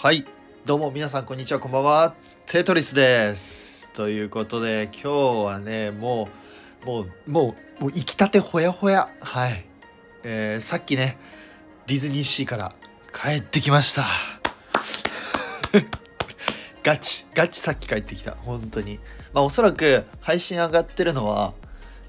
はい。どうも皆さんこんにちはこんばんは。テトリスです。ということで今日はねもうもうもうもう行きたてほやほや。はい。えー、さっきねディズニーシーから帰ってきました。ガチガチさっき帰ってきた。本当に。まあおそらく配信上がってるのは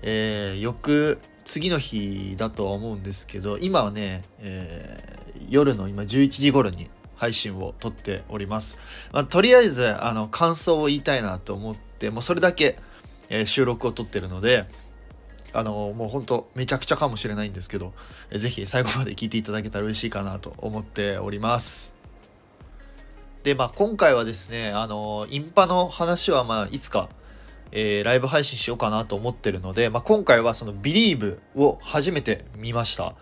えー、翌次の日だとは思うんですけど今はね、えー、夜の今11時頃に配信を撮っております。まあ、とりあえずあの感想を言いたいなと思ってもうそれだけ、えー、収録を撮ってるのであのもうほんとめちゃくちゃかもしれないんですけど、えー、ぜひ最後まで聞いていただけたら嬉しいかなと思っております。でまあ今回はですねあのインパの話はまあいつかえー、ライブ配信しようかなと思ってるので、まあ、今回はその Believe を初めて見ました。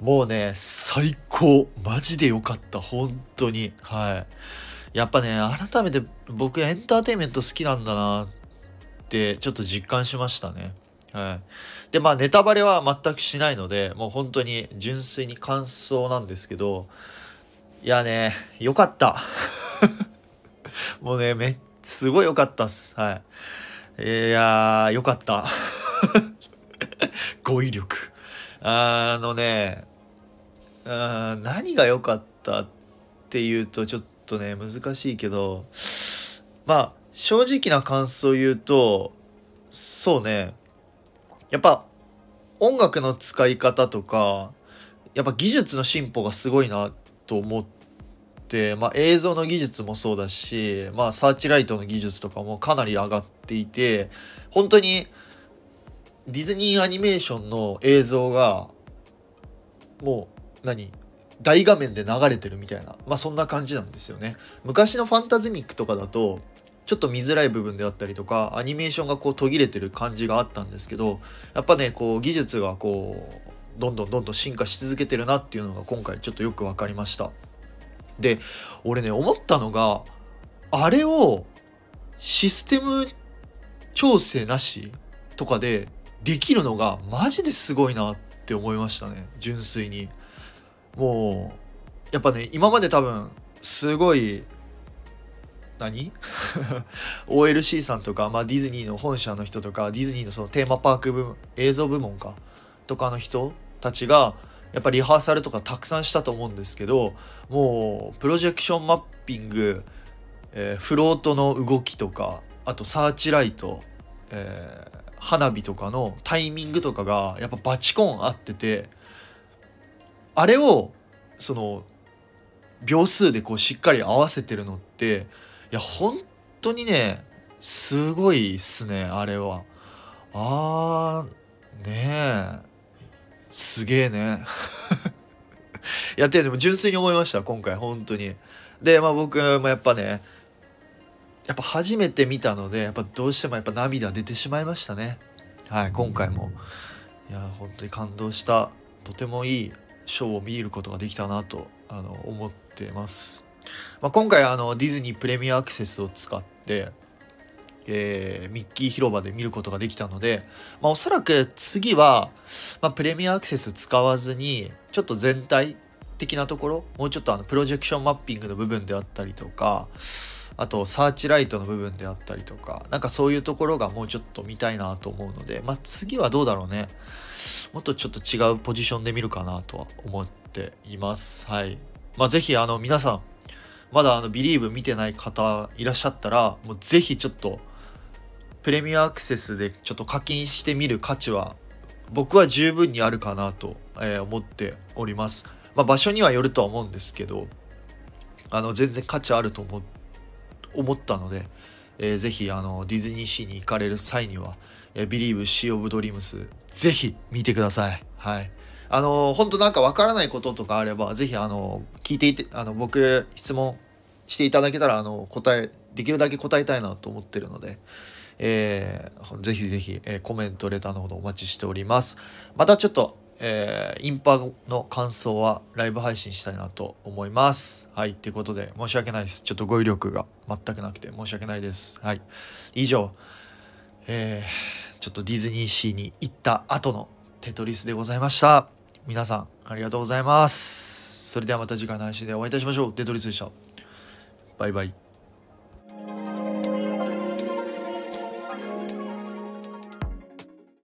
もうね、最高。マジで良かった。本当に。はい。やっぱね、改めて僕エンターテインメント好きなんだなってちょっと実感しましたね。はい。で、まあネタバレは全くしないので、もう本当に純粋に感想なんですけど、いやね、良かった。もうね、めすごい良かったっす。はい。いやー、よかった。語彙力。あのね、あ何が良かったっていうとちょっとね、難しいけど、まあ、正直な感想を言うと、そうね、やっぱ音楽の使い方とか、やっぱ技術の進歩がすごいなと思って、、まあ、映像の技術もそうだし、まあ、サーチライトの技術とかもかなり上がっていて本当にディズニーアニメーションの映像がもう何大画面で流れてるみたいな、まあ、そんな感じなんですよね。昔のファンタズミックとかだとちょっと見づらい部分であったりとかアニメーションがこう途切れてる感じがあったんですけどやっぱねこう技術がこうどんどんどんどん進化し続けてるなっていうのが今回ちょっとよく分かりました。で俺ね思ったのがあれをシステム調整なしとかでできるのがマジですごいなって思いましたね純粋にもうやっぱね今まで多分すごい何 ?OLC さんとか、まあ、ディズニーの本社の人とかディズニーのそのテーマパーク部門映像部門かとかの人たちがやっぱリハーサルとかたくさんしたと思うんですけどもうプロジェクションマッピング、えー、フロートの動きとかあとサーチライト、えー、花火とかのタイミングとかがやっぱバチコン合っててあれをその秒数でこうしっかり合わせてるのっていや本当にねすごいっすねあれは。あーねえすげえねいやでも純粋に思いました今回本当に。でまあ僕もやっぱねやっぱ初めて見たのでやっぱどうしてもやっぱ涙出てしまいましたね。はい今回も。いや本当に感動した。とてもいいショーを見ることができたなとあの思ってます、まあ、今回あのディズニープレミアアクセスを使ってえー、ミッキー広場で見ることができたので、まあ、おそらく次は、まあ、プレミアアクセス使わずにちょっと全体的なところもうちょっとあのプロジェクションマッピングの部分であったりとかあとサーチライトの部分であったりとかなんかそういうところがもうちょっと見たいなと思うので、まあ、次はどうだろうね。もっとちょっと違うポジションで見るかなとは思っています。はい。まあぜひあの皆さんまだあのビリーブ見てない方いらっしゃったらもうぜひちょっとプレミアアクセスでちょっと課金してみる価値は僕は十分にあるかなと、思っております。まあ、場所にはよるとは思うんですけど、あの、全然価値あると思思ったので、えー、ぜひあのディズニーシーに行かれる際には、えー、Believe Sea of Dreams ぜひ見てください。はい。あの本当なんかわからないこととかあれば、ぜひあの聞いていて、あの僕質問していただけたらあの答え、できるだけ答えたいなと思ってるので、えー、ぜひぜひ、えー、コメント、レターのほどお待ちしております。またちょっと、えー、インパの感想はライブ配信したいなと思います。はい。ということで、申し訳ないです。ちょっと語彙力が全くなくて申し訳ないです。はい。以上、えー、ちょっとディズニーシーに行った後のテトリスでございました。皆さん、ありがとうございます。それではまた次回の配信でお会いいたしましょう。テトリスでした。バイバイ。